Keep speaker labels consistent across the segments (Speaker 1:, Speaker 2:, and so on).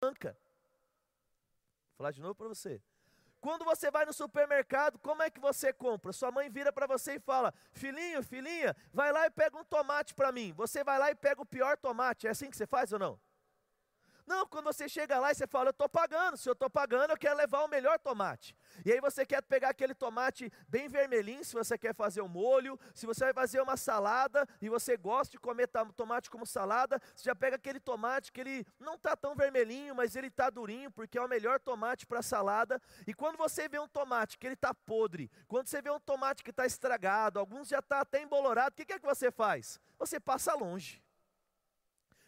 Speaker 1: banca. Vou falar de novo para você. Quando você vai no supermercado, como é que você compra? Sua mãe vira para você e fala: Filhinho, filhinha, vai lá e pega um tomate para mim. Você vai lá e pega o pior tomate. É assim que você faz ou não? Não, quando você chega lá e você fala, eu estou pagando, se eu estou pagando, eu quero levar o melhor tomate. E aí você quer pegar aquele tomate bem vermelhinho, se você quer fazer um molho, se você vai fazer uma salada e você gosta de comer tomate como salada, você já pega aquele tomate que ele não está tão vermelhinho, mas ele está durinho, porque é o melhor tomate para salada. E quando você vê um tomate que ele está podre, quando você vê um tomate que está estragado, alguns já está até embolorado, o que, que é que você faz? Você passa longe.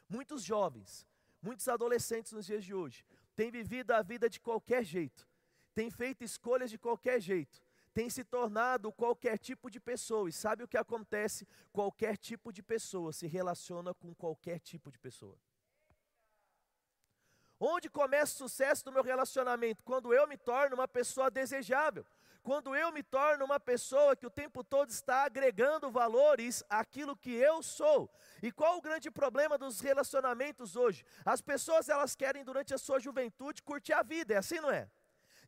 Speaker 1: Muitos jovens Muitos adolescentes nos dias de hoje têm vivido a vida de qualquer jeito, têm feito escolhas de qualquer jeito, têm se tornado qualquer tipo de pessoa. E sabe o que acontece? Qualquer tipo de pessoa se relaciona com qualquer tipo de pessoa. Onde começa o sucesso do meu relacionamento? Quando eu me torno uma pessoa desejável quando eu me torno uma pessoa que o tempo todo está agregando valores àquilo que eu sou. E qual o grande problema dos relacionamentos hoje? As pessoas elas querem durante a sua juventude curtir a vida, é assim não é?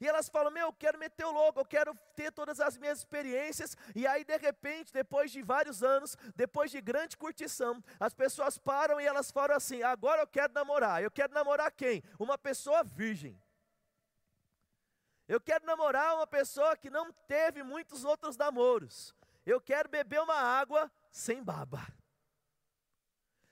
Speaker 1: E elas falam: Meu, eu quero meter o louco, eu quero ter todas as minhas experiências. E aí, de repente, depois de vários anos, depois de grande curtição, as pessoas param e elas falam assim: Agora eu quero namorar. Eu quero namorar quem? Uma pessoa virgem. Eu quero namorar uma pessoa que não teve muitos outros namoros. Eu quero beber uma água sem baba.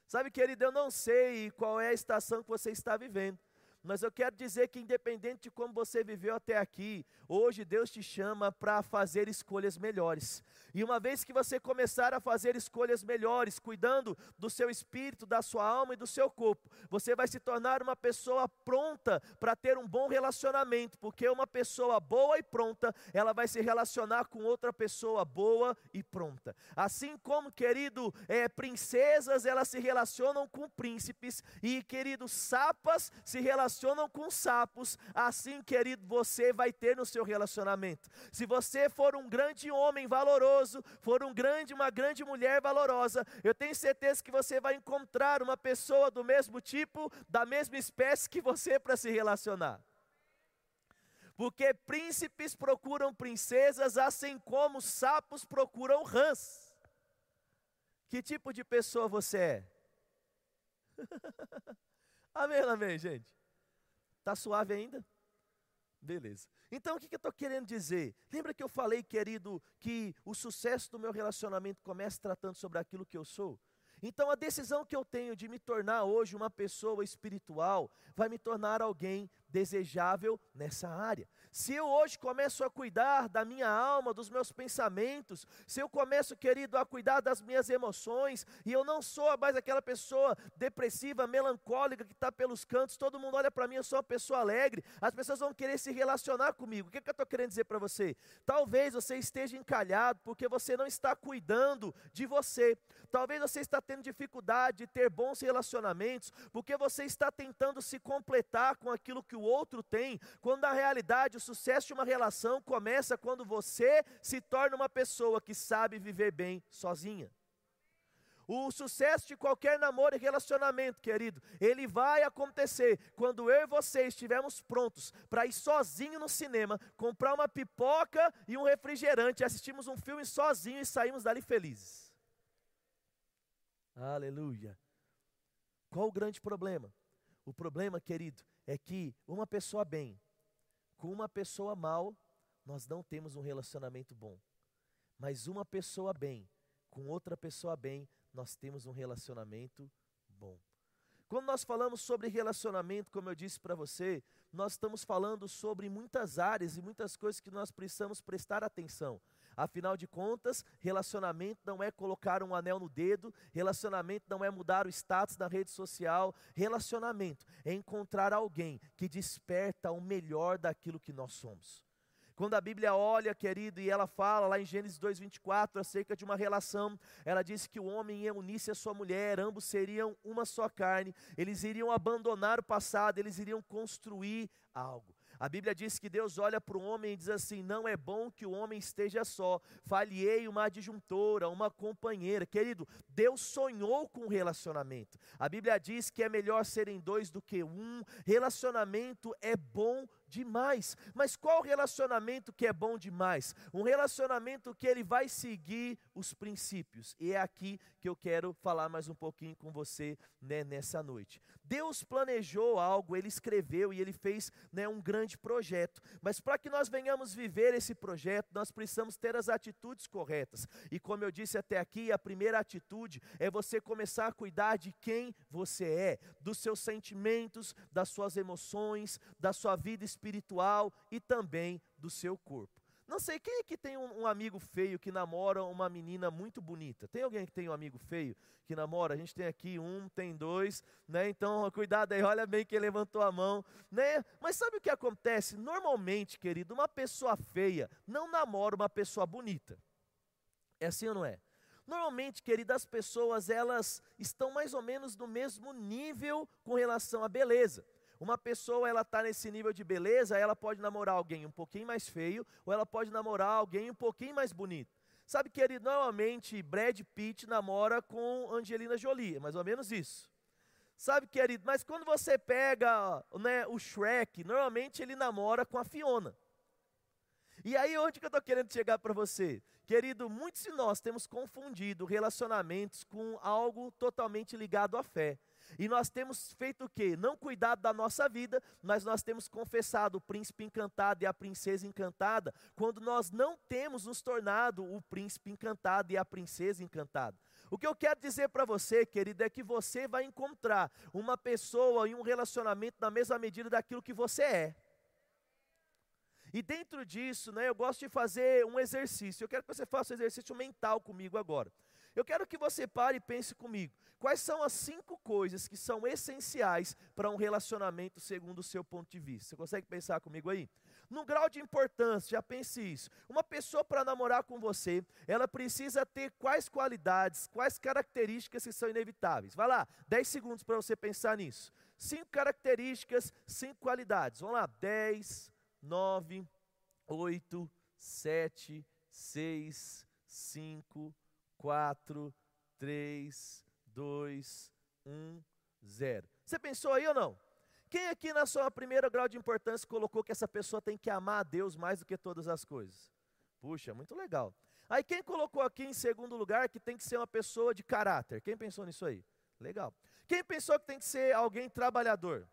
Speaker 1: Sabe, querido, eu não sei qual é a estação que você está vivendo. Mas eu quero dizer que, independente de como você viveu até aqui, hoje Deus te chama para fazer escolhas melhores. E uma vez que você começar a fazer escolhas melhores, cuidando do seu espírito, da sua alma e do seu corpo, você vai se tornar uma pessoa pronta para ter um bom relacionamento, porque uma pessoa boa e pronta, ela vai se relacionar com outra pessoa boa e pronta. Assim como, querido, é, princesas, elas se relacionam com príncipes, e, querido, sapas se relacionam com sapos, assim, querido, você vai ter no seu relacionamento. Se você for um grande homem valoroso, for um grande, uma grande mulher valorosa, eu tenho certeza que você vai encontrar uma pessoa do mesmo tipo, da mesma espécie que você para se relacionar. Porque príncipes procuram princesas, assim como sapos procuram rãs. Que tipo de pessoa você é? amém, amém, gente? Tá suave ainda? Beleza. Então o que, que eu estou querendo dizer? Lembra que eu falei, querido, que o sucesso do meu relacionamento começa tratando sobre aquilo que eu sou? Então a decisão que eu tenho de me tornar hoje uma pessoa espiritual vai me tornar alguém desejável nessa área. Se eu hoje começo a cuidar da minha alma, dos meus pensamentos, se eu começo, querido, a cuidar das minhas emoções, e eu não sou mais aquela pessoa depressiva, melancólica que está pelos cantos, todo mundo olha para mim, eu sou uma pessoa alegre, as pessoas vão querer se relacionar comigo. O que, é que eu estou querendo dizer para você? Talvez você esteja encalhado porque você não está cuidando de você. Talvez você está tendo dificuldade de ter bons relacionamentos porque você está tentando se completar com aquilo que o outro tem, quando na realidade o sucesso de uma relação começa quando você se torna uma pessoa que sabe viver bem sozinha. O sucesso de qualquer namoro e relacionamento, querido, ele vai acontecer quando eu e você estivermos prontos para ir sozinho no cinema, comprar uma pipoca e um refrigerante, assistimos um filme sozinho e saímos dali felizes. Aleluia. Qual o grande problema? O problema, querido, é que uma pessoa bem com uma pessoa mal, nós não temos um relacionamento bom. Mas uma pessoa bem com outra pessoa bem, nós temos um relacionamento bom. Quando nós falamos sobre relacionamento, como eu disse para você, nós estamos falando sobre muitas áreas e muitas coisas que nós precisamos prestar atenção. Afinal de contas, relacionamento não é colocar um anel no dedo, relacionamento não é mudar o status na rede social, relacionamento é encontrar alguém que desperta o melhor daquilo que nós somos. Quando a Bíblia olha, querido, e ela fala lá em Gênesis 2:24 acerca de uma relação, ela diz que o homem ia unir-se à sua mulher, ambos seriam uma só carne, eles iriam abandonar o passado, eles iriam construir algo. A Bíblia diz que Deus olha para o homem e diz assim: não é bom que o homem esteja só, falhei uma adjuntora, uma companheira. Querido, Deus sonhou com relacionamento. A Bíblia diz que é melhor serem dois do que um. Relacionamento é bom demais. Mas qual relacionamento que é bom demais? Um relacionamento que ele vai seguir os princípios. E é aqui que eu quero falar mais um pouquinho com você né, nessa noite. Deus planejou algo, ele escreveu e ele fez né, um grande projeto. Mas para que nós venhamos viver esse projeto, nós precisamos ter as atitudes corretas. E como eu disse até aqui, a primeira atitude é você começar a cuidar de quem você é, dos seus sentimentos, das suas emoções, da sua vida espiritual espiritual e também do seu corpo. Não sei, quem é que tem um, um, amigo feio que namora uma menina muito bonita? Tem alguém que tem um amigo feio que namora? A gente tem aqui um, tem dois, né? Então, cuidado aí, olha bem quem levantou a mão, né? Mas sabe o que acontece? Normalmente, querido, uma pessoa feia não namora uma pessoa bonita. É assim ou não é? Normalmente, querido, as pessoas, elas estão mais ou menos no mesmo nível com relação à beleza. Uma pessoa, ela está nesse nível de beleza, ela pode namorar alguém um pouquinho mais feio, ou ela pode namorar alguém um pouquinho mais bonito. Sabe que ele normalmente Brad Pitt namora com Angelina Jolie, é mais ou menos isso. Sabe, querido, mas quando você pega né, o Shrek, normalmente ele namora com a Fiona. E aí, onde que eu estou querendo chegar para você? Querido, muitos de nós temos confundido relacionamentos com algo totalmente ligado à fé. E nós temos feito o quê? Não cuidado da nossa vida, mas nós temos confessado o príncipe encantado e a princesa encantada, quando nós não temos nos tornado o príncipe encantado e a princesa encantada. O que eu quero dizer para você, querido, é que você vai encontrar uma pessoa e um relacionamento na mesma medida daquilo que você é. E dentro disso, né, eu gosto de fazer um exercício. Eu quero que você faça um exercício mental comigo agora. Eu quero que você pare e pense comigo. Quais são as cinco coisas que são essenciais para um relacionamento segundo o seu ponto de vista? Você consegue pensar comigo aí? No grau de importância, já pense isso. Uma pessoa para namorar com você, ela precisa ter quais qualidades, quais características que são inevitáveis. Vai lá, 10 segundos para você pensar nisso. Cinco características, cinco qualidades. Vamos lá, 10, 9, 8, 7, 6, 5, 4, 3, 2, 1, 0. Você pensou aí ou não? Quem aqui na sua primeira grau de importância colocou que essa pessoa tem que amar a Deus mais do que todas as coisas? Puxa, muito legal. Aí quem colocou aqui em segundo lugar que tem que ser uma pessoa de caráter? Quem pensou nisso aí? Legal. Quem pensou que tem que ser alguém trabalhador?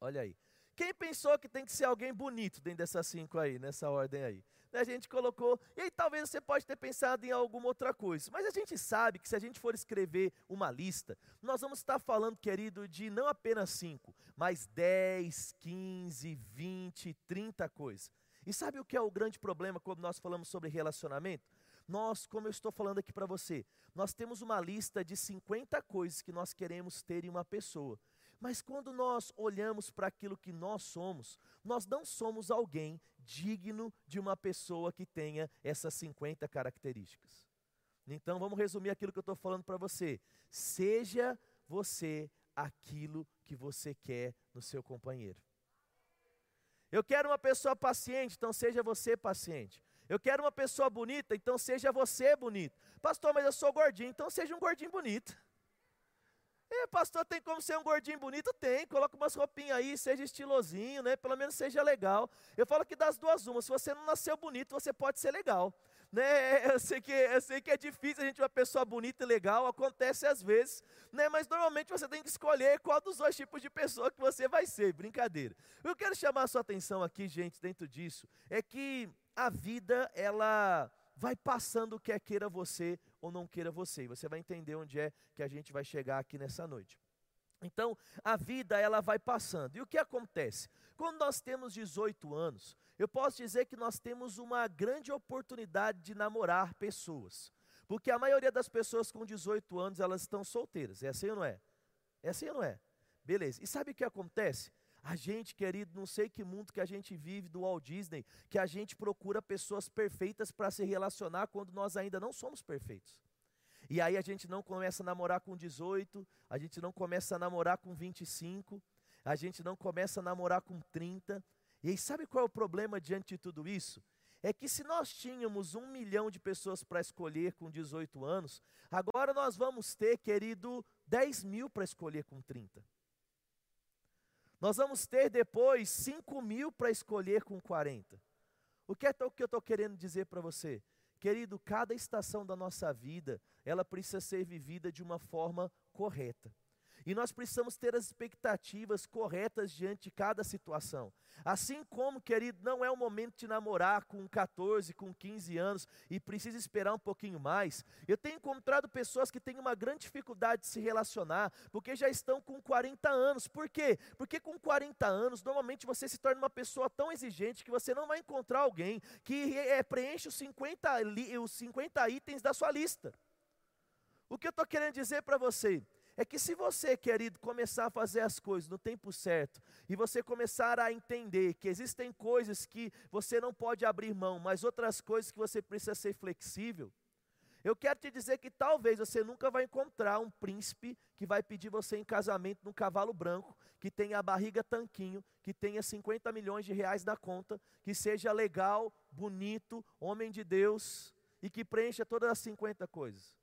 Speaker 1: Olha aí. Quem pensou que tem que ser alguém bonito dentro dessas cinco aí, nessa ordem aí? A gente colocou, e aí talvez você pode ter pensado em alguma outra coisa, mas a gente sabe que se a gente for escrever uma lista, nós vamos estar falando, querido, de não apenas cinco, mas 10, 15, 20, 30 coisas. E sabe o que é o grande problema quando nós falamos sobre relacionamento? Nós, como eu estou falando aqui para você, nós temos uma lista de 50 coisas que nós queremos ter em uma pessoa. Mas quando nós olhamos para aquilo que nós somos, nós não somos alguém digno de uma pessoa que tenha essas 50 características. Então vamos resumir aquilo que eu estou falando para você. Seja você aquilo que você quer no seu companheiro. Eu quero uma pessoa paciente, então seja você paciente. Eu quero uma pessoa bonita, então seja você bonito. Pastor, mas eu sou gordinho, então seja um gordinho bonito. É, pastor, tem como ser um gordinho bonito? Tem, coloca umas roupinhas aí, seja estilosinho, né? Pelo menos seja legal. Eu falo que das duas uma, se você não nasceu bonito, você pode ser legal. Né? Eu, sei que, eu sei que é difícil a gente uma pessoa bonita e legal, acontece às vezes, né? mas normalmente você tem que escolher qual dos dois tipos de pessoa que você vai ser, brincadeira. Eu quero chamar a sua atenção aqui, gente, dentro disso, é que a vida, ela vai passando quer queira você ou não queira você. E você vai entender onde é que a gente vai chegar aqui nessa noite. Então, a vida ela vai passando. E o que acontece? Quando nós temos 18 anos, eu posso dizer que nós temos uma grande oportunidade de namorar pessoas. Porque a maioria das pessoas com 18 anos, elas estão solteiras. É assim ou não é? É assim ou não é? Beleza. E sabe o que acontece? A gente, querido, não sei que mundo que a gente vive do Walt Disney, que a gente procura pessoas perfeitas para se relacionar quando nós ainda não somos perfeitos. E aí a gente não começa a namorar com 18, a gente não começa a namorar com 25, a gente não começa a namorar com 30. E aí, sabe qual é o problema diante de tudo isso? É que se nós tínhamos um milhão de pessoas para escolher com 18 anos, agora nós vamos ter, querido, 10 mil para escolher com 30. Nós vamos ter depois 5 mil para escolher com 40. O que é que eu estou querendo dizer para você? Querido, cada estação da nossa vida, ela precisa ser vivida de uma forma correta. E nós precisamos ter as expectativas corretas diante de cada situação. Assim como, querido, não é o momento de namorar com 14, com 15 anos e precisa esperar um pouquinho mais. Eu tenho encontrado pessoas que têm uma grande dificuldade de se relacionar, porque já estão com 40 anos. Por quê? Porque com 40 anos, normalmente você se torna uma pessoa tão exigente que você não vai encontrar alguém que é, preenche os 50, os 50 itens da sua lista. O que eu estou querendo dizer para você? É que se você, querido, começar a fazer as coisas no tempo certo e você começar a entender que existem coisas que você não pode abrir mão, mas outras coisas que você precisa ser flexível, eu quero te dizer que talvez você nunca vai encontrar um príncipe que vai pedir você em casamento num cavalo branco, que tenha a barriga tanquinho, que tenha 50 milhões de reais na conta, que seja legal, bonito, homem de Deus e que preencha todas as 50 coisas.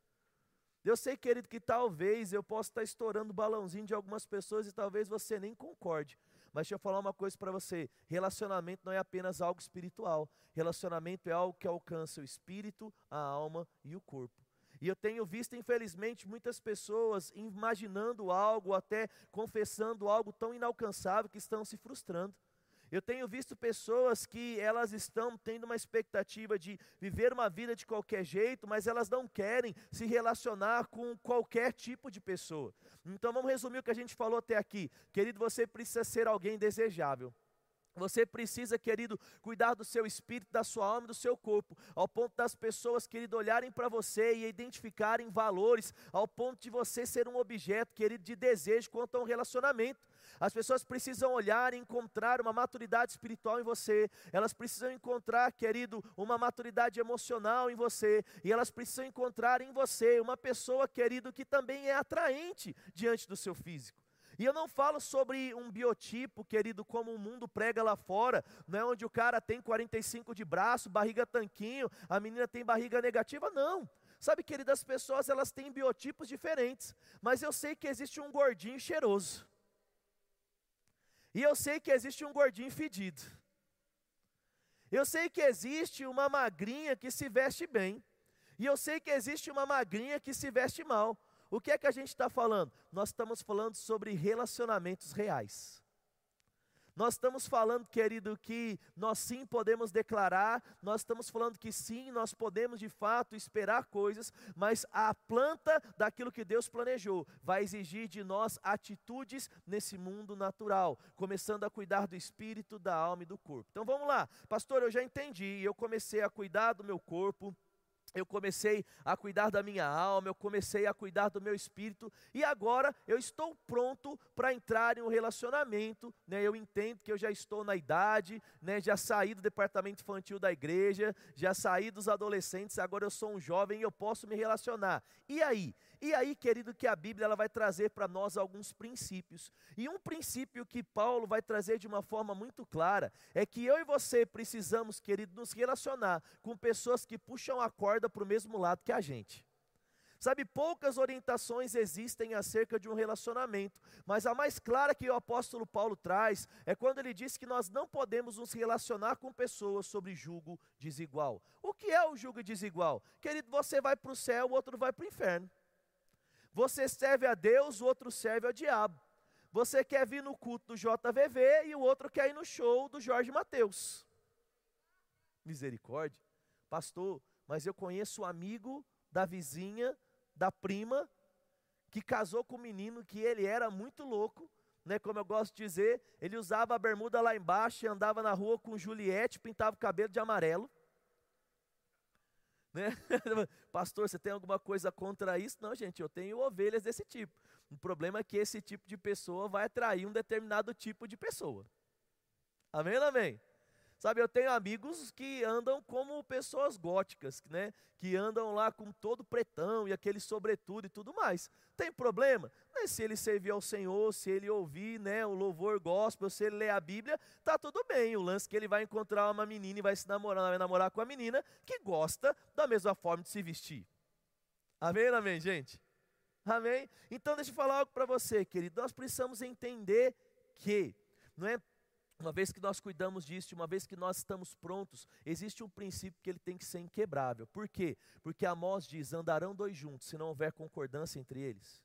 Speaker 1: Eu sei, querido, que talvez eu possa estar estourando o balãozinho de algumas pessoas e talvez você nem concorde. Mas deixa eu falar uma coisa para você: relacionamento não é apenas algo espiritual. Relacionamento é algo que alcança o espírito, a alma e o corpo. E eu tenho visto, infelizmente, muitas pessoas imaginando algo, até confessando algo tão inalcançável que estão se frustrando. Eu tenho visto pessoas que elas estão tendo uma expectativa de viver uma vida de qualquer jeito, mas elas não querem se relacionar com qualquer tipo de pessoa. Então vamos resumir o que a gente falou até aqui. Querido, você precisa ser alguém desejável. Você precisa, querido, cuidar do seu espírito, da sua alma e do seu corpo, ao ponto das pessoas, querido, olharem para você e identificarem valores, ao ponto de você ser um objeto, querido, de desejo quanto a um relacionamento. As pessoas precisam olhar e encontrar uma maturidade espiritual em você, elas precisam encontrar, querido, uma maturidade emocional em você, e elas precisam encontrar em você uma pessoa, querido, que também é atraente diante do seu físico. E eu não falo sobre um biotipo, querido, como o mundo prega lá fora, não é onde o cara tem 45 de braço, barriga tanquinho, a menina tem barriga negativa, não. Sabe, querido, as pessoas elas têm biotipos diferentes, mas eu sei que existe um gordinho cheiroso. E eu sei que existe um gordinho fedido. Eu sei que existe uma magrinha que se veste bem. E eu sei que existe uma magrinha que se veste mal. O que é que a gente está falando? Nós estamos falando sobre relacionamentos reais. Nós estamos falando, querido, que nós sim podemos declarar, nós estamos falando que sim, nós podemos de fato esperar coisas, mas a planta daquilo que Deus planejou vai exigir de nós atitudes nesse mundo natural, começando a cuidar do espírito, da alma e do corpo. Então vamos lá, pastor, eu já entendi, eu comecei a cuidar do meu corpo, eu comecei a cuidar da minha alma, eu comecei a cuidar do meu espírito, e agora eu estou pronto para entrar em um relacionamento. Né? Eu entendo que eu já estou na idade, né? já saí do departamento infantil da igreja, já saí dos adolescentes, agora eu sou um jovem e eu posso me relacionar. E aí? E aí, querido, que a Bíblia ela vai trazer para nós alguns princípios. E um princípio que Paulo vai trazer de uma forma muito clara é que eu e você precisamos, querido, nos relacionar com pessoas que puxam a corda para o mesmo lado que a gente. Sabe, poucas orientações existem acerca de um relacionamento, mas a mais clara que o apóstolo Paulo traz é quando ele diz que nós não podemos nos relacionar com pessoas sobre julgo desigual. O que é o julgo desigual? Querido, você vai para o céu, o outro vai para o inferno. Você serve a Deus, o outro serve ao diabo. Você quer vir no culto do JVV e o outro quer ir no show do Jorge Mateus. Misericórdia. Pastor, mas eu conheço um amigo da vizinha, da prima, que casou com um menino que ele era muito louco, né, como eu gosto de dizer, ele usava a bermuda lá embaixo e andava na rua com Juliette, pintava o cabelo de amarelo. Né? Pastor, você tem alguma coisa contra isso? Não, gente, eu tenho ovelhas desse tipo. O problema é que esse tipo de pessoa vai atrair um determinado tipo de pessoa. Amém amém? Sabe, eu tenho amigos que andam como pessoas góticas, né? Que andam lá com todo pretão e aquele sobretudo e tudo mais. Tem problema? Né? Se ele servir ao Senhor, se ele ouvir né, o louvor gospel, se ele ler a Bíblia, tá tudo bem. O lance é que ele vai encontrar uma menina e vai se namorar, vai namorar com a menina que gosta da mesma forma de se vestir. Amém, amém, gente? Amém? Então deixa eu falar algo para você, querido. Nós precisamos entender que, não é uma vez que nós cuidamos disso, uma vez que nós estamos prontos, existe um princípio que ele tem que ser inquebrável. Por quê? Porque Amós diz: andarão dois juntos, se não houver concordância entre eles.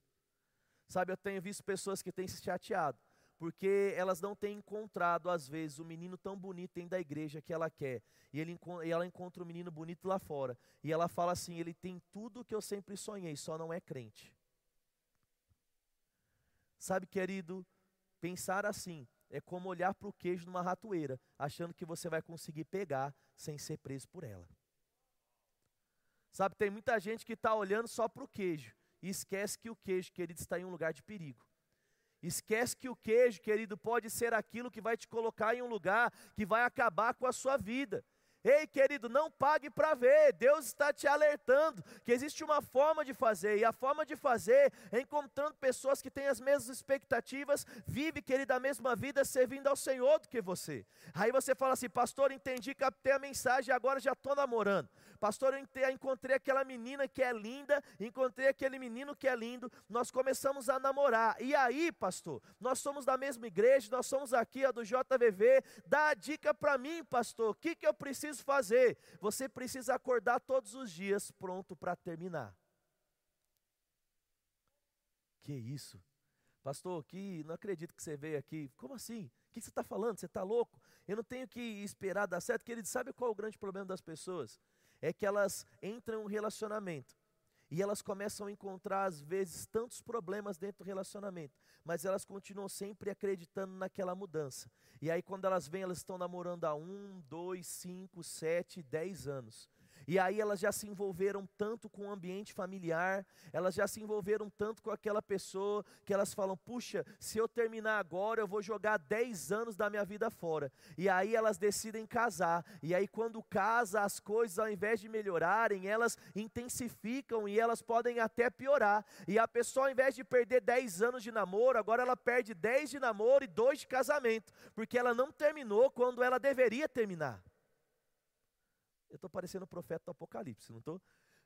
Speaker 1: Sabe, eu tenho visto pessoas que têm se chateado, porque elas não têm encontrado, às vezes, o menino tão bonito dentro da igreja que ela quer. E, ele, e ela encontra o menino bonito lá fora. E ela fala assim: ele tem tudo que eu sempre sonhei, só não é crente. Sabe, querido, pensar assim é como olhar para o queijo numa ratoeira, achando que você vai conseguir pegar sem ser preso por ela. Sabe, tem muita gente que está olhando só para o queijo e esquece que o queijo, querido, está em um lugar de perigo. Esquece que o queijo, querido, pode ser aquilo que vai te colocar em um lugar que vai acabar com a sua vida. Ei, querido, não pague para ver. Deus está te alertando que existe uma forma de fazer, e a forma de fazer é encontrando pessoas que têm as mesmas expectativas, vive, querido, a mesma vida servindo ao Senhor do que você. Aí você fala assim, pastor, entendi, captei a mensagem, agora já estou namorando. Pastor, eu encontrei aquela menina que é linda, encontrei aquele menino que é lindo, nós começamos a namorar. E aí, pastor, nós somos da mesma igreja, nós somos aqui, a do JVV, dá a dica para mim, pastor, o que, que eu preciso fazer? Você precisa acordar todos os dias pronto para terminar. Que isso? Pastor, que não acredito que você veio aqui. Como assim? O que você está falando? Você está louco? Eu não tenho que esperar dar certo. Querido, sabe qual é o grande problema das pessoas? É que elas entram em um relacionamento e elas começam a encontrar, às vezes, tantos problemas dentro do relacionamento, mas elas continuam sempre acreditando naquela mudança. E aí, quando elas vêm, elas estão namorando há um, dois, cinco, sete, dez anos. E aí elas já se envolveram tanto com o ambiente familiar, elas já se envolveram tanto com aquela pessoa, que elas falam: puxa, se eu terminar agora, eu vou jogar 10 anos da minha vida fora. E aí elas decidem casar. E aí, quando casa, as coisas, ao invés de melhorarem, elas intensificam e elas podem até piorar. E a pessoa, ao invés de perder 10 anos de namoro, agora ela perde 10 de namoro e 2 de casamento, porque ela não terminou quando ela deveria terminar. Eu estou parecendo o profeta do Apocalipse, não estou?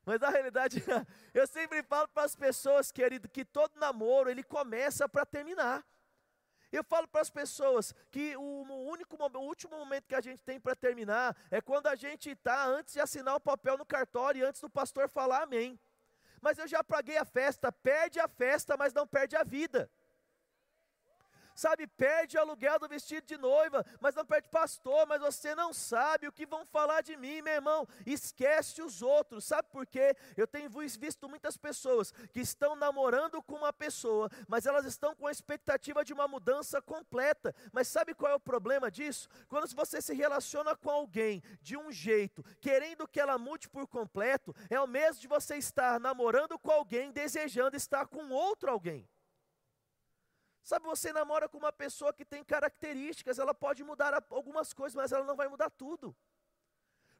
Speaker 1: Mas na realidade, eu sempre falo para as pessoas, querido, que todo namoro ele começa para terminar. Eu falo para as pessoas que o único o último momento que a gente tem para terminar é quando a gente está antes de assinar o papel no cartório e antes do pastor falar amém. Mas eu já paguei a festa, perde a festa, mas não perde a vida sabe, perde o aluguel do vestido de noiva, mas não perde pastor, mas você não sabe o que vão falar de mim, meu irmão. Esquece os outros, sabe por quê? Eu tenho visto muitas pessoas que estão namorando com uma pessoa, mas elas estão com a expectativa de uma mudança completa. Mas sabe qual é o problema disso? Quando você se relaciona com alguém de um jeito, querendo que ela mude por completo, é o mesmo de você estar namorando com alguém desejando estar com outro alguém. Sabe, você namora com uma pessoa que tem características, ela pode mudar algumas coisas, mas ela não vai mudar tudo.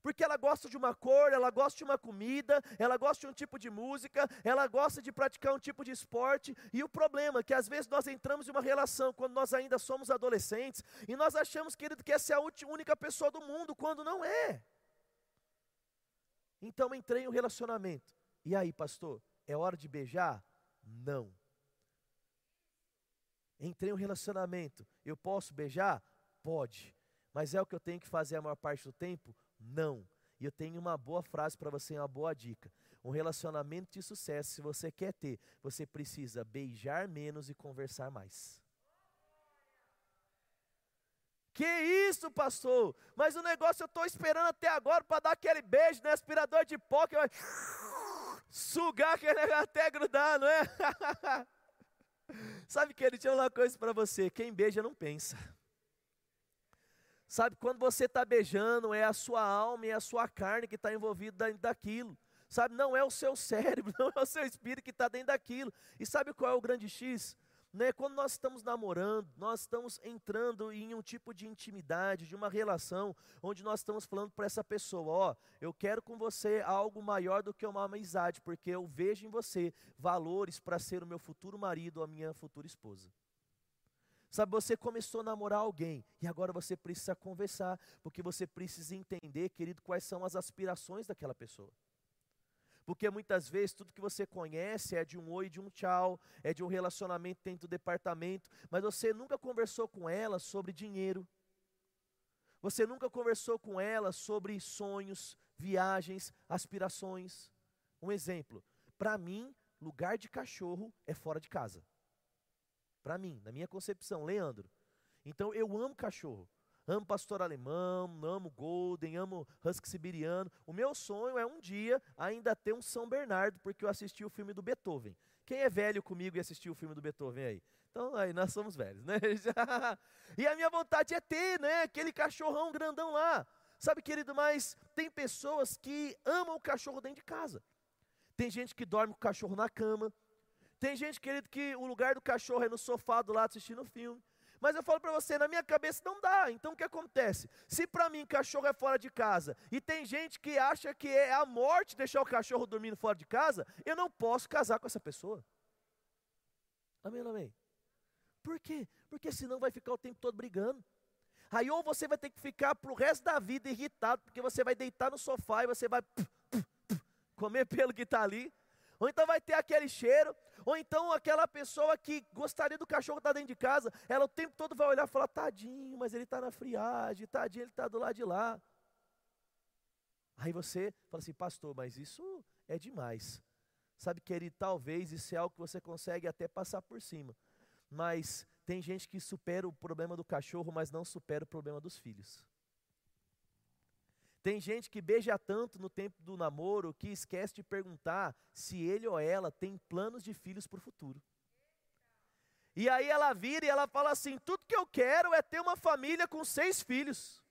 Speaker 1: Porque ela gosta de uma cor, ela gosta de uma comida, ela gosta de um tipo de música, ela gosta de praticar um tipo de esporte. E o problema é que às vezes nós entramos em uma relação quando nós ainda somos adolescentes e nós achamos, querido, que essa é a única pessoa do mundo, quando não é. Então entrei em um relacionamento. E aí, pastor, é hora de beijar? Não. Entrei em um relacionamento, eu posso beijar? Pode. Mas é o que eu tenho que fazer a maior parte do tempo? Não. E eu tenho uma boa frase para você, uma boa dica. Um relacionamento de sucesso, se você quer ter, você precisa beijar menos e conversar mais. Que isso, pastor? Mas o negócio eu estou esperando até agora para dar aquele beijo no aspirador de pó que vai sugar aquele até grudar, não é? Sabe, que ele tinha uma coisa para você: quem beija não pensa. Sabe, quando você está beijando, é a sua alma e a sua carne que está envolvida dentro daquilo. Sabe, não é o seu cérebro, não é o seu espírito que está dentro daquilo. E sabe qual é o grande X? Né, quando nós estamos namorando, nós estamos entrando em um tipo de intimidade, de uma relação, onde nós estamos falando para essa pessoa: ó, eu quero com você algo maior do que uma amizade, porque eu vejo em você valores para ser o meu futuro marido ou a minha futura esposa. Sabe, você começou a namorar alguém e agora você precisa conversar, porque você precisa entender, querido, quais são as aspirações daquela pessoa. Porque muitas vezes tudo que você conhece é de um oi, de um tchau, é de um relacionamento dentro do departamento, mas você nunca conversou com ela sobre dinheiro. Você nunca conversou com ela sobre sonhos, viagens, aspirações. Um exemplo, para mim, lugar de cachorro é fora de casa. Para mim, na minha concepção, Leandro. Então eu amo cachorro. Amo pastor alemão, amo golden, amo husky siberiano. O meu sonho é um dia ainda ter um São Bernardo, porque eu assisti o filme do Beethoven. Quem é velho comigo e assistiu o filme do Beethoven aí? Então, aí nós somos velhos, né? e a minha vontade é ter, né, aquele cachorrão grandão lá. Sabe, querido, mas tem pessoas que amam o cachorro dentro de casa. Tem gente que dorme com o cachorro na cama. Tem gente, querido, que o lugar do cachorro é no sofá do lado assistindo o filme. Mas eu falo para você, na minha cabeça não dá. Então o que acontece? Se para mim cachorro é fora de casa e tem gente que acha que é a morte deixar o cachorro dormindo fora de casa, eu não posso casar com essa pessoa. Amém, amém. Por quê? Porque senão vai ficar o tempo todo brigando. Aí ou você vai ter que ficar para o resto da vida irritado, porque você vai deitar no sofá e você vai comer pelo que está ali. Ou então vai ter aquele cheiro, ou então aquela pessoa que gostaria do cachorro estar tá dentro de casa, ela o tempo todo vai olhar e falar, tadinho, mas ele está na friagem, tadinho, ele está do lado de lá. Aí você fala assim, pastor, mas isso é demais. Sabe, querido, talvez isso é algo que você consegue até passar por cima. Mas tem gente que supera o problema do cachorro, mas não supera o problema dos filhos. Tem gente que beija tanto no tempo do namoro que esquece de perguntar se ele ou ela tem planos de filhos para o futuro. E aí ela vira e ela fala assim: tudo que eu quero é ter uma família com seis filhos.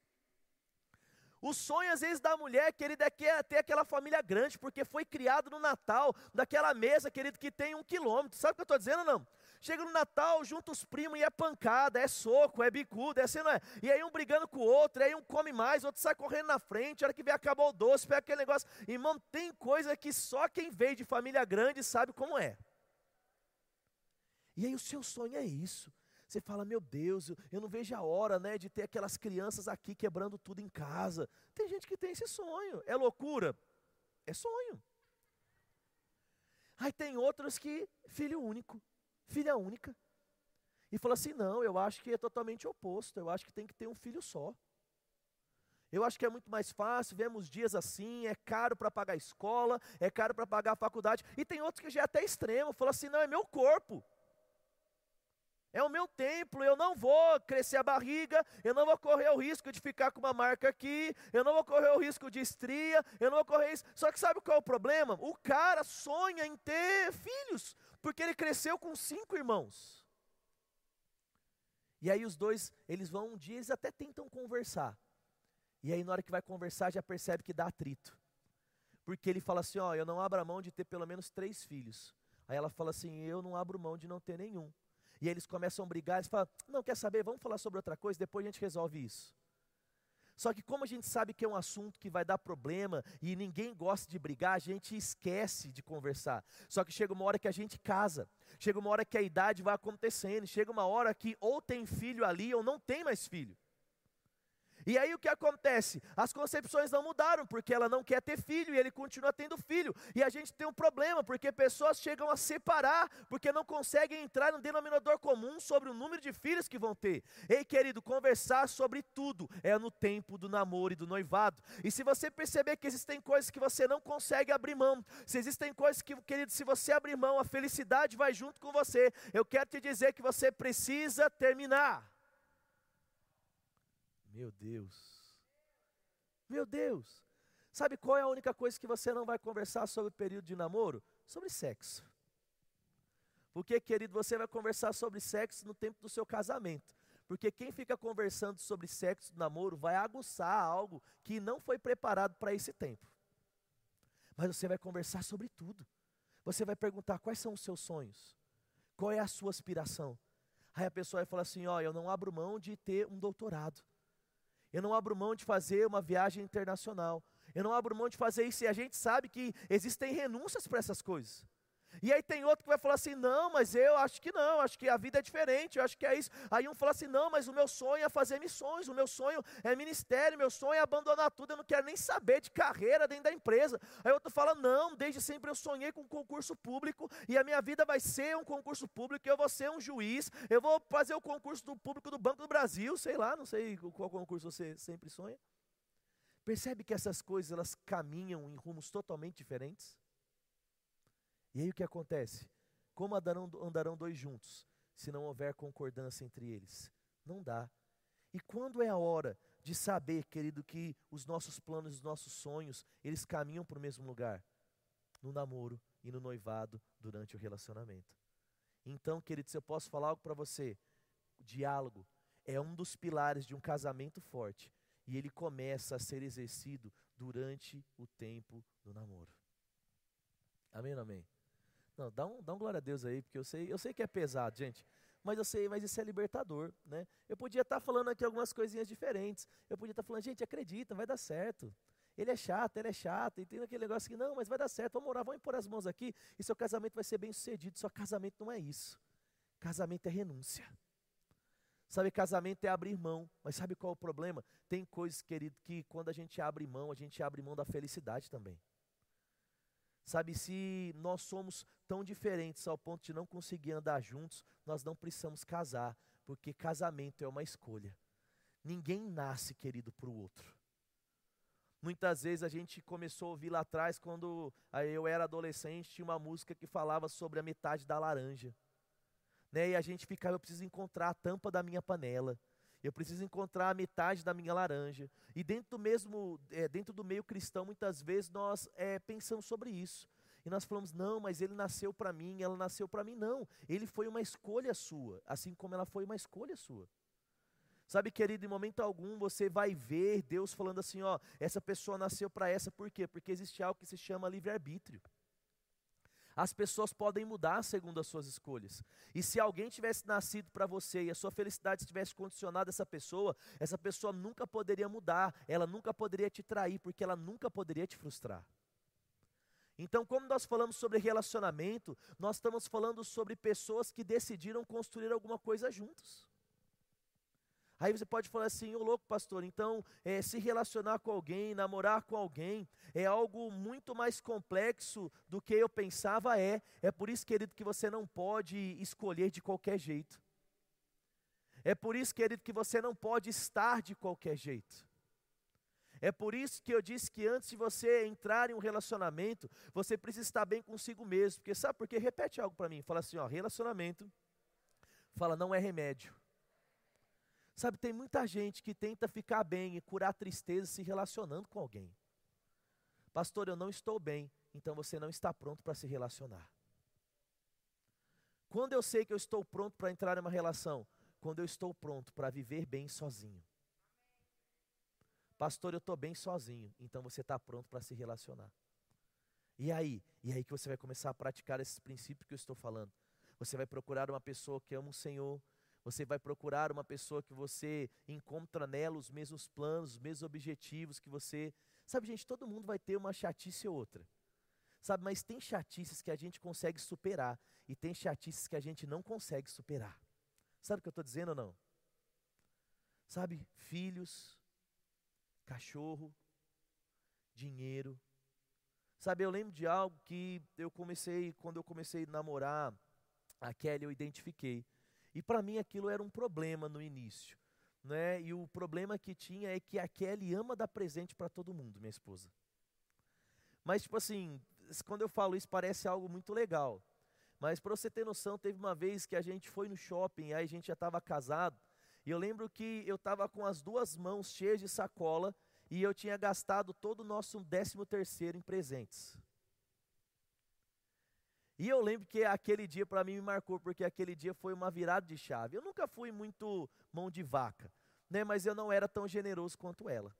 Speaker 1: O sonho, às vezes, da mulher, querido, é, é ter aquela família grande, porque foi criado no Natal, daquela mesa, querido, que tem um quilômetro. Sabe o que eu estou dizendo, não? Chega no Natal, junta os primos e é pancada, é soco, é bicudo, é assim, não é? E aí um brigando com o outro, aí um come mais, outro sai correndo na frente, a hora que vem acabou o doce, pega aquele negócio. Irmão, tem coisa que só quem veio de família grande sabe como é. E aí o seu sonho é isso. Você fala, meu Deus, eu não vejo a hora né, de ter aquelas crianças aqui quebrando tudo em casa. Tem gente que tem esse sonho. É loucura? É sonho. Aí tem outros que, filho único filha única. E falou assim: não, eu acho que é totalmente oposto, eu acho que tem que ter um filho só. Eu acho que é muito mais fácil, vemos dias assim, é caro para pagar a escola, é caro para pagar a faculdade. E tem outros que já é até extremo, falou assim: não, é meu corpo. É o meu templo, eu não vou crescer a barriga, eu não vou correr o risco de ficar com uma marca aqui, eu não vou correr o risco de estria, eu não vou correr isso. Só que sabe qual é o problema? O cara sonha em ter filhos, porque ele cresceu com cinco irmãos. E aí os dois, eles vão um dia, eles até tentam conversar. E aí na hora que vai conversar já percebe que dá atrito. Porque ele fala assim, ó, eu não abro mão de ter pelo menos três filhos. Aí ela fala assim, eu não abro mão de não ter nenhum. E aí eles começam a brigar, eles falam, não, quer saber, vamos falar sobre outra coisa, depois a gente resolve isso. Só que como a gente sabe que é um assunto que vai dar problema e ninguém gosta de brigar, a gente esquece de conversar. Só que chega uma hora que a gente casa, chega uma hora que a idade vai acontecendo, chega uma hora que ou tem filho ali ou não tem mais filho. E aí o que acontece? As concepções não mudaram, porque ela não quer ter filho e ele continua tendo filho. E a gente tem um problema, porque pessoas chegam a separar, porque não conseguem entrar no denominador comum sobre o número de filhos que vão ter. Ei, querido, conversar sobre tudo é no tempo do namoro e do noivado. E se você perceber que existem coisas que você não consegue abrir mão, se existem coisas que, querido, se você abrir mão, a felicidade vai junto com você. Eu quero te dizer que você precisa terminar. Meu Deus. Meu Deus. Sabe qual é a única coisa que você não vai conversar sobre o período de namoro? Sobre sexo. Porque, querido, você vai conversar sobre sexo no tempo do seu casamento. Porque quem fica conversando sobre sexo no namoro vai aguçar algo que não foi preparado para esse tempo. Mas você vai conversar sobre tudo. Você vai perguntar quais são os seus sonhos. Qual é a sua aspiração? Aí a pessoa vai falar assim: ó, eu não abro mão de ter um doutorado. Eu não abro mão de fazer uma viagem internacional. Eu não abro mão de fazer isso. E a gente sabe que existem renúncias para essas coisas. E aí tem outro que vai falar assim: não, mas eu acho que não, acho que a vida é diferente, eu acho que é isso. Aí um fala assim: não, mas o meu sonho é fazer missões, o meu sonho é ministério, meu sonho é abandonar tudo, eu não quero nem saber de carreira dentro da empresa. Aí outro fala: não, desde sempre eu sonhei com concurso público e a minha vida vai ser um concurso público, eu vou ser um juiz, eu vou fazer o concurso do público do Banco do Brasil, sei lá, não sei qual concurso você sempre sonha. Percebe que essas coisas elas caminham em rumos totalmente diferentes? E aí o que acontece? Como andarão, andarão dois juntos, se não houver concordância entre eles? Não dá. E quando é a hora de saber, querido, que os nossos planos, os nossos sonhos, eles caminham para o mesmo lugar? No namoro e no noivado, durante o relacionamento. Então, querido, se eu posso falar algo para você, o diálogo é um dos pilares de um casamento forte. E ele começa a ser exercido durante o tempo do namoro. Amém amém? Não, dá um, dá um glória a Deus aí, porque eu sei, eu sei que é pesado, gente. Mas eu sei, mas isso é libertador, né? Eu podia estar tá falando aqui algumas coisinhas diferentes. Eu podia estar tá falando, gente, acredita, vai dar certo. Ele é chato, ele é chato, e tem aquele negócio que, não, mas vai dar certo, vamos orar, vamos pôr as mãos aqui, e seu casamento vai ser bem sucedido. Só casamento não é isso. Casamento é renúncia. Sabe, casamento é abrir mão, mas sabe qual é o problema? Tem coisas, querido, que quando a gente abre mão, a gente abre mão da felicidade também. Sabe, se nós somos tão diferentes ao ponto de não conseguir andar juntos, nós não precisamos casar, porque casamento é uma escolha. Ninguém nasce, querido, para o outro. Muitas vezes a gente começou a ouvir lá atrás, quando eu era adolescente, tinha uma música que falava sobre a metade da laranja. Né? E a gente ficava, eu preciso encontrar a tampa da minha panela eu preciso encontrar a metade da minha laranja. E dentro do mesmo, é, dentro do meio cristão, muitas vezes nós é, pensamos sobre isso. E nós falamos, não, mas ele nasceu para mim, ela nasceu para mim. Não, ele foi uma escolha sua, assim como ela foi uma escolha sua. Sabe, querido, em momento algum você vai ver Deus falando assim: ó, essa pessoa nasceu para essa, por quê? Porque existe algo que se chama livre-arbítrio. As pessoas podem mudar segundo as suas escolhas. E se alguém tivesse nascido para você e a sua felicidade estivesse condicionada a essa pessoa, essa pessoa nunca poderia mudar, ela nunca poderia te trair, porque ela nunca poderia te frustrar. Então, como nós falamos sobre relacionamento, nós estamos falando sobre pessoas que decidiram construir alguma coisa juntos. Aí você pode falar assim, ô louco pastor, então é, se relacionar com alguém, namorar com alguém, é algo muito mais complexo do que eu pensava é. É por isso, querido, que você não pode escolher de qualquer jeito. É por isso, querido, que você não pode estar de qualquer jeito. É por isso que eu disse que antes de você entrar em um relacionamento, você precisa estar bem consigo mesmo. Porque sabe por quê? Repete algo para mim. Fala assim, ó, relacionamento. Fala, não é remédio. Sabe, tem muita gente que tenta ficar bem e curar tristeza se relacionando com alguém. Pastor, eu não estou bem, então você não está pronto para se relacionar. Quando eu sei que eu estou pronto para entrar em uma relação? Quando eu estou pronto para viver bem sozinho. Pastor, eu estou bem sozinho, então você está pronto para se relacionar. E aí? E aí que você vai começar a praticar esses princípios que eu estou falando. Você vai procurar uma pessoa que ama o Senhor, você vai procurar uma pessoa que você encontra nela os mesmos planos, os mesmos objetivos que você. Sabe, gente, todo mundo vai ter uma chatice ou outra. Sabe, mas tem chatices que a gente consegue superar e tem chatices que a gente não consegue superar. Sabe o que eu estou dizendo ou não? Sabe, filhos, cachorro, dinheiro. Sabe, eu lembro de algo que eu comecei, quando eu comecei a namorar a Kelly, eu identifiquei. E para mim aquilo era um problema no início. Né? E o problema que tinha é que a Kelly ama dar presente para todo mundo, minha esposa. Mas, tipo assim, quando eu falo isso, parece algo muito legal. Mas para você ter noção, teve uma vez que a gente foi no shopping, aí a gente já estava casado, e eu lembro que eu estava com as duas mãos cheias de sacola, e eu tinha gastado todo o nosso décimo terceiro em presentes. E eu lembro que aquele dia para mim me marcou, porque aquele dia foi uma virada de chave. Eu nunca fui muito mão de vaca, né, mas eu não era tão generoso quanto ela.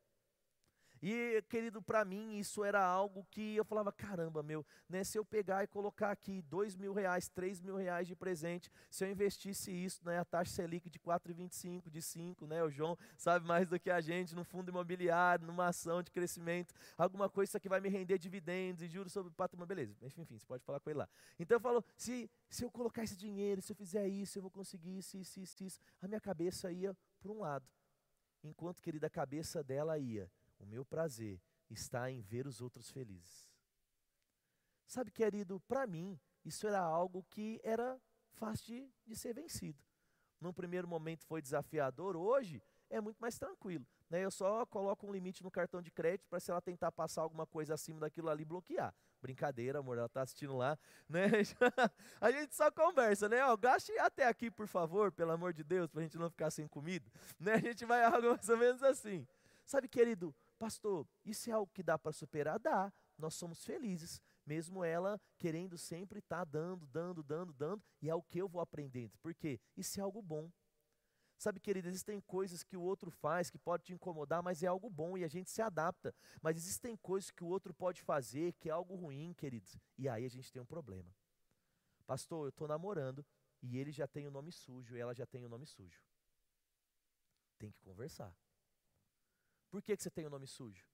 Speaker 1: E, querido, para mim isso era algo que eu falava, caramba, meu, né, se eu pegar e colocar aqui dois mil reais, três mil reais de presente, se eu investisse isso, né, a taxa Selic de 4,25, de 5, né, o João sabe mais do que a gente, no fundo imobiliário, numa ação de crescimento, alguma coisa isso aqui vai me render dividendos e juros sobre patrimônio, beleza, enfim, você pode falar com ele lá. Então eu falo, se, se eu colocar esse dinheiro, se eu fizer isso, eu vou conseguir isso, isso, isso, isso. a minha cabeça ia para um lado, enquanto, querida, a cabeça dela ia, o meu prazer está em ver os outros felizes. Sabe, querido, para mim, isso era algo que era fácil de, de, ser vencido. Num primeiro momento foi desafiador, hoje é muito mais tranquilo. Né? Eu só coloco um limite no cartão de crédito para se ela tentar passar alguma coisa acima daquilo ali, bloquear. Brincadeira, amor, ela está assistindo lá. Né? A gente só conversa, né? Ó, gaste até aqui, por favor, pelo amor de Deus, para a gente não ficar sem comida. Né? A gente vai algo mais ou menos assim. Sabe, querido, pastor, isso é algo que dá para superar? Dá. Nós somos felizes, mesmo ela querendo sempre estar tá dando, dando, dando, dando, e é o que eu vou aprendendo. Por quê? Isso é algo bom. Sabe, querido, existem coisas que o outro faz que pode te incomodar, mas é algo bom e a gente se adapta. Mas existem coisas que o outro pode fazer que é algo ruim, queridos, e aí a gente tem um problema. Pastor, eu estou namorando e ele já tem o nome sujo e ela já tem o nome sujo. Tem que conversar. Por que, que você tem o nome sujo?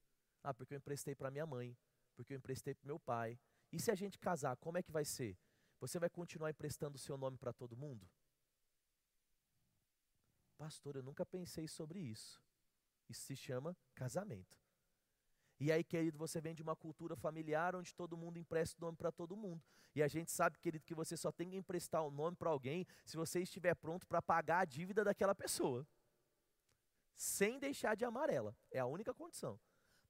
Speaker 1: Ah, porque eu emprestei para minha mãe, porque eu emprestei para meu pai. E se a gente casar, como é que vai ser? Você vai continuar emprestando o seu nome para todo mundo? Pastor, eu nunca pensei sobre isso. Isso se chama casamento. E aí, querido, você vem de uma cultura familiar onde todo mundo empresta o nome para todo mundo. E a gente sabe, querido, que você só tem que emprestar o nome para alguém se você estiver pronto para pagar a dívida daquela pessoa sem deixar de amar ela. É a única condição.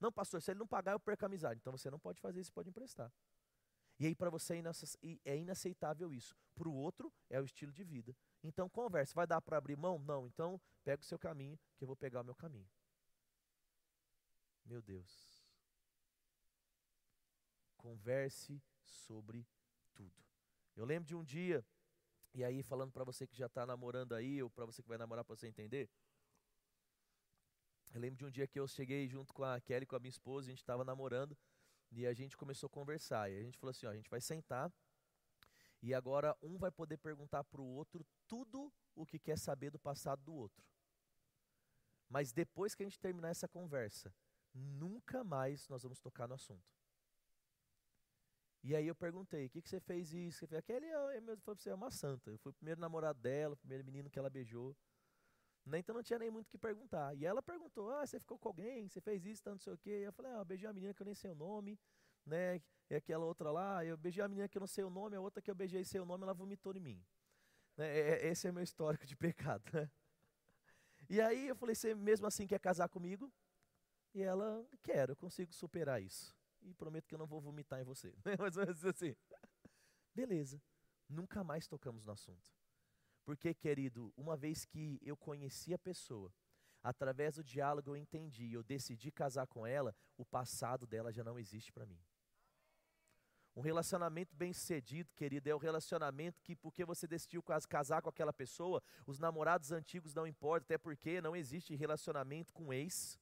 Speaker 1: Não, pastor, se ele não pagar, eu perco a amizade. Então você não pode fazer isso, pode emprestar. E aí para você é inaceitável isso. Para o outro é o estilo de vida. Então conversa. Vai dar para abrir mão? Não. Então pega o seu caminho, que eu vou pegar o meu caminho. Meu Deus. Converse sobre tudo. Eu lembro de um dia, e aí falando para você que já está namorando aí, ou para você que vai namorar para você entender, eu lembro de um dia que eu cheguei junto com a Kelly, com a minha esposa, a gente estava namorando e a gente começou a conversar. E a gente falou assim: ó, a gente vai sentar e agora um vai poder perguntar para o outro tudo o que quer saber do passado do outro. Mas depois que a gente terminar essa conversa, nunca mais nós vamos tocar no assunto. E aí eu perguntei, o que, que você fez isso? Você aquele você é uma santa. Eu fui o primeiro namorado dela, o primeiro menino que ela beijou. Né? Então não tinha nem muito o que perguntar. E ela perguntou: Ah, você ficou com alguém? Você fez isso, tanto não sei o quê. Eu falei: Ah, beijei uma menina que eu nem sei o nome. Né? E aquela outra lá, eu beijei a menina que eu não sei o nome, a outra que eu beijei sem o nome, ela vomitou em mim. Né? É, é, esse é meu histórico de pecado. Né? E aí eu falei: Você mesmo assim quer casar comigo? E ela: Quero, eu consigo superar isso. E prometo que eu não vou vomitar em você. Mas assim. Beleza. Nunca mais tocamos no assunto. Porque, querido, uma vez que eu conheci a pessoa, através do diálogo eu entendi, eu decidi casar com ela, o passado dela já não existe para mim. Um relacionamento bem sucedido, querido, é o relacionamento que, porque você decidiu casar com aquela pessoa, os namorados antigos não importam, até porque não existe relacionamento com ex.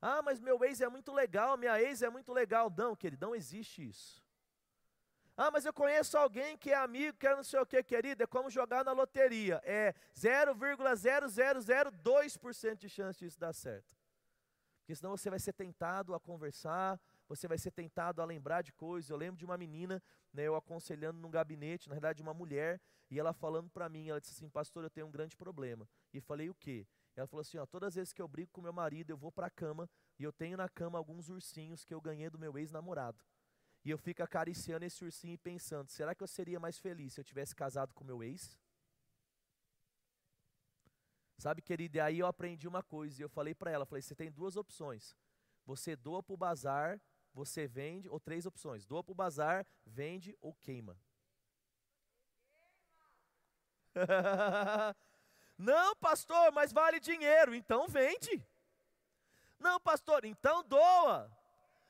Speaker 1: Ah, mas meu ex é muito legal, minha ex é muito legal. Não, querido, não existe isso. Ah, mas eu conheço alguém que é amigo, que é não sei o que, querido. É como jogar na loteria. É 0,0002% de chance disso dar certo. Porque senão você vai ser tentado a conversar, você vai ser tentado a lembrar de coisas. Eu lembro de uma menina, né, eu aconselhando num gabinete, na verdade, uma mulher, e ela falando para mim, ela disse assim, pastor, eu tenho um grande problema. E falei, o quê? Ela falou assim, ó, todas as vezes que eu brigo com meu marido, eu vou para a cama, e eu tenho na cama alguns ursinhos que eu ganhei do meu ex-namorado. E eu fico acariciando esse ursinho e pensando: será que eu seria mais feliz se eu tivesse casado com meu ex? Sabe, querida, e aí eu aprendi uma coisa, e eu falei para ela, falei, você tem duas opções. Você doa para o bazar, você vende, ou três opções. Doa para o bazar, vende ou queima. Não, pastor, mas vale dinheiro, então vende. Não, pastor, então doa.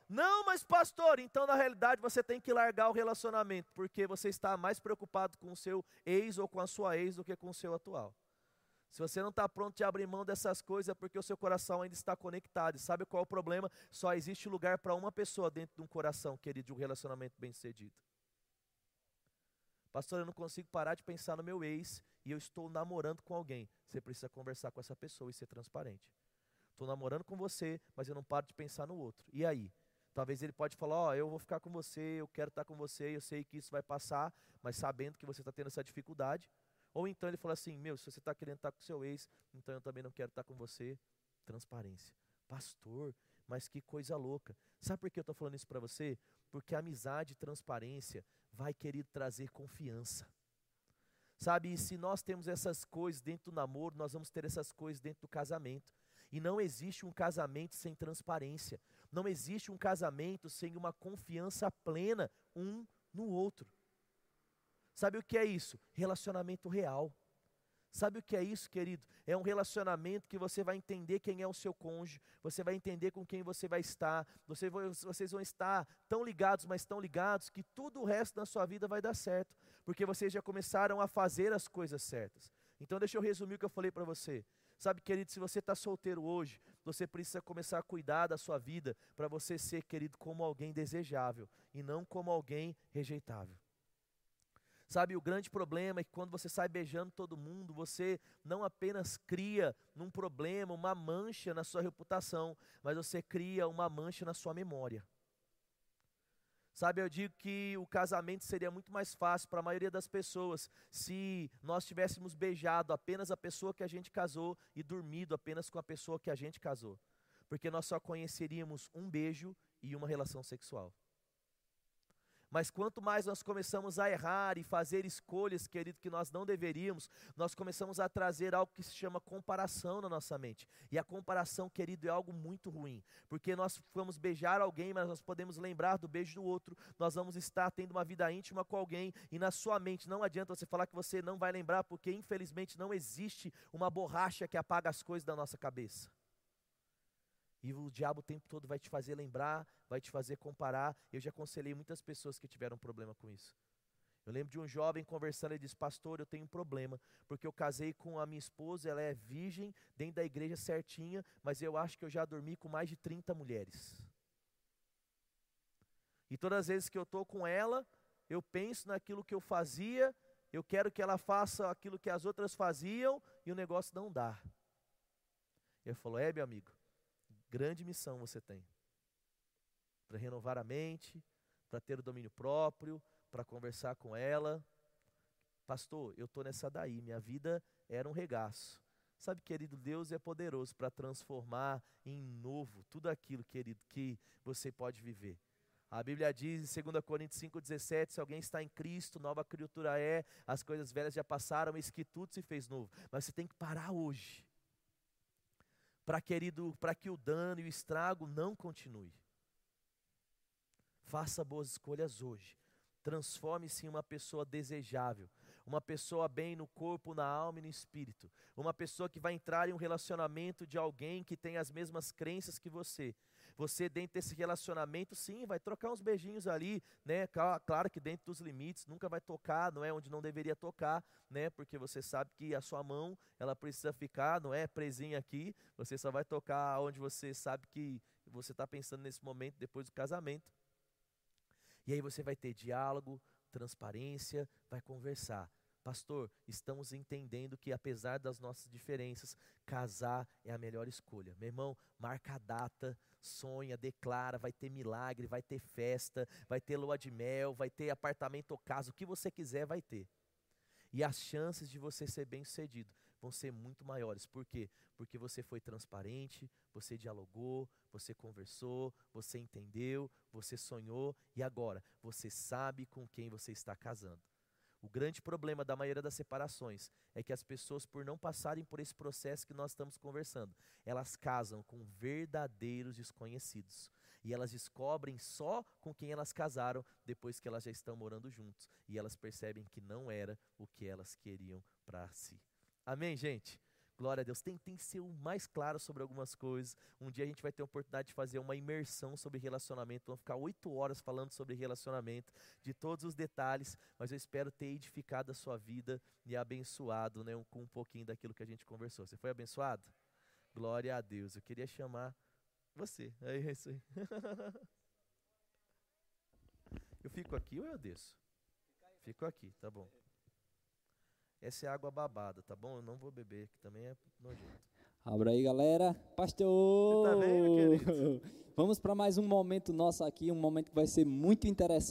Speaker 1: Não, mas pastor, então na realidade você tem que largar o relacionamento, porque você está mais preocupado com o seu ex ou com a sua ex do que com o seu atual. Se você não está pronto de abrir mão dessas coisas, é porque o seu coração ainda está conectado. E sabe qual é o problema? Só existe lugar para uma pessoa dentro de um coração, querido, de um relacionamento bem sucedido. Pastor, eu não consigo parar de pensar no meu ex e eu estou namorando com alguém. Você precisa conversar com essa pessoa e ser transparente. Estou namorando com você, mas eu não paro de pensar no outro. E aí? Talvez ele pode falar, ó, oh, eu vou ficar com você, eu quero estar com você, eu sei que isso vai passar, mas sabendo que você está tendo essa dificuldade. Ou então ele fala assim, meu, se você está querendo estar com seu ex, então eu também não quero estar com você. Transparência. Pastor, mas que coisa louca. Sabe por que eu estou falando isso para você? Porque amizade e transparência vai, querer trazer confiança. Sabe, e se nós temos essas coisas dentro do namoro, nós vamos ter essas coisas dentro do casamento. E não existe um casamento sem transparência. Não existe um casamento sem uma confiança plena um no outro. Sabe o que é isso? Relacionamento real. Sabe o que é isso, querido? É um relacionamento que você vai entender quem é o seu cônjuge, você vai entender com quem você vai estar, você, vocês vão estar tão ligados, mas tão ligados, que tudo o resto da sua vida vai dar certo, porque vocês já começaram a fazer as coisas certas. Então, deixa eu resumir o que eu falei para você. Sabe, querido, se você está solteiro hoje, você precisa começar a cuidar da sua vida para você ser, querido, como alguém desejável e não como alguém rejeitável. Sabe, o grande problema é que quando você sai beijando todo mundo, você não apenas cria um problema, uma mancha na sua reputação, mas você cria uma mancha na sua memória. Sabe, eu digo que o casamento seria muito mais fácil para a maioria das pessoas se nós tivéssemos beijado apenas a pessoa que a gente casou e dormido apenas com a pessoa que a gente casou. Porque nós só conheceríamos um beijo e uma relação sexual. Mas quanto mais nós começamos a errar e fazer escolhas, querido, que nós não deveríamos, nós começamos a trazer algo que se chama comparação na nossa mente. E a comparação, querido, é algo muito ruim, porque nós vamos beijar alguém, mas nós podemos lembrar do beijo do outro, nós vamos estar tendo uma vida íntima com alguém, e na sua mente não adianta você falar que você não vai lembrar, porque infelizmente não existe uma borracha que apaga as coisas da nossa cabeça. E o diabo o tempo todo vai te fazer lembrar, vai te fazer comparar. Eu já aconselhei muitas pessoas que tiveram problema com isso. Eu lembro de um jovem conversando, ele disse: Pastor, eu tenho um problema, porque eu casei com a minha esposa, ela é virgem, dentro da igreja certinha, mas eu acho que eu já dormi com mais de 30 mulheres. E todas as vezes que eu estou com ela, eu penso naquilo que eu fazia, eu quero que ela faça aquilo que as outras faziam, e o negócio não dá. Ele falou: É, meu amigo, grande missão você tem. Para renovar a mente, para ter o domínio próprio, para conversar com ela. Pastor, eu estou nessa daí, minha vida era um regaço. Sabe, querido, Deus é poderoso para transformar em novo tudo aquilo, querido, que você pode viver. A Bíblia diz em 2 Coríntios 5,17: se alguém está em Cristo, nova criatura é, as coisas velhas já passaram, eis que tudo se fez novo. Mas você tem que parar hoje para querido, para que o dano e o estrago não continue. Faça boas escolhas hoje. Transforme-se em uma pessoa desejável, uma pessoa bem no corpo, na alma e no espírito, uma pessoa que vai entrar em um relacionamento de alguém que tem as mesmas crenças que você, você, dentro desse relacionamento, sim, vai trocar uns beijinhos ali, né? Claro que dentro dos limites, nunca vai tocar, não é onde não deveria tocar, né? Porque você sabe que a sua mão, ela precisa ficar, não é presinha aqui, você só vai tocar onde você sabe que você está pensando nesse momento depois do casamento. E aí você vai ter diálogo, transparência, vai conversar. Pastor, estamos entendendo que apesar das nossas diferenças, casar é a melhor escolha. Meu irmão, marca a data, sonha, declara, vai ter milagre, vai ter festa, vai ter lua de mel, vai ter apartamento ou casa, o que você quiser vai ter. E as chances de você ser bem-sucedido vão ser muito maiores. Por quê? Porque você foi transparente, você dialogou, você conversou, você entendeu, você sonhou e agora você sabe com quem você está casando. O grande problema da maioria das separações é que as pessoas, por não passarem por esse processo que nós estamos conversando, elas casam com verdadeiros desconhecidos. E elas descobrem só com quem elas casaram depois que elas já estão morando juntos. E elas percebem que não era o que elas queriam para si. Amém, gente? Glória a Deus. Tentem ser o mais claro sobre algumas coisas. Um dia a gente vai ter a oportunidade de fazer uma imersão sobre relacionamento. Vamos ficar oito horas falando sobre relacionamento, de todos os detalhes. Mas eu espero ter edificado a sua vida e abençoado né, com um pouquinho daquilo que a gente conversou. Você foi abençoado? Glória a Deus. Eu queria chamar você. É isso aí. Eu fico aqui ou eu desço? Fico aqui, tá bom. Essa é água babada, tá bom? Eu não vou beber, que também é nojento.
Speaker 2: Abra aí, galera. Pastor!
Speaker 1: Você tá bem, meu querido?
Speaker 2: Vamos para mais um momento nosso aqui, um momento que vai ser muito interessante.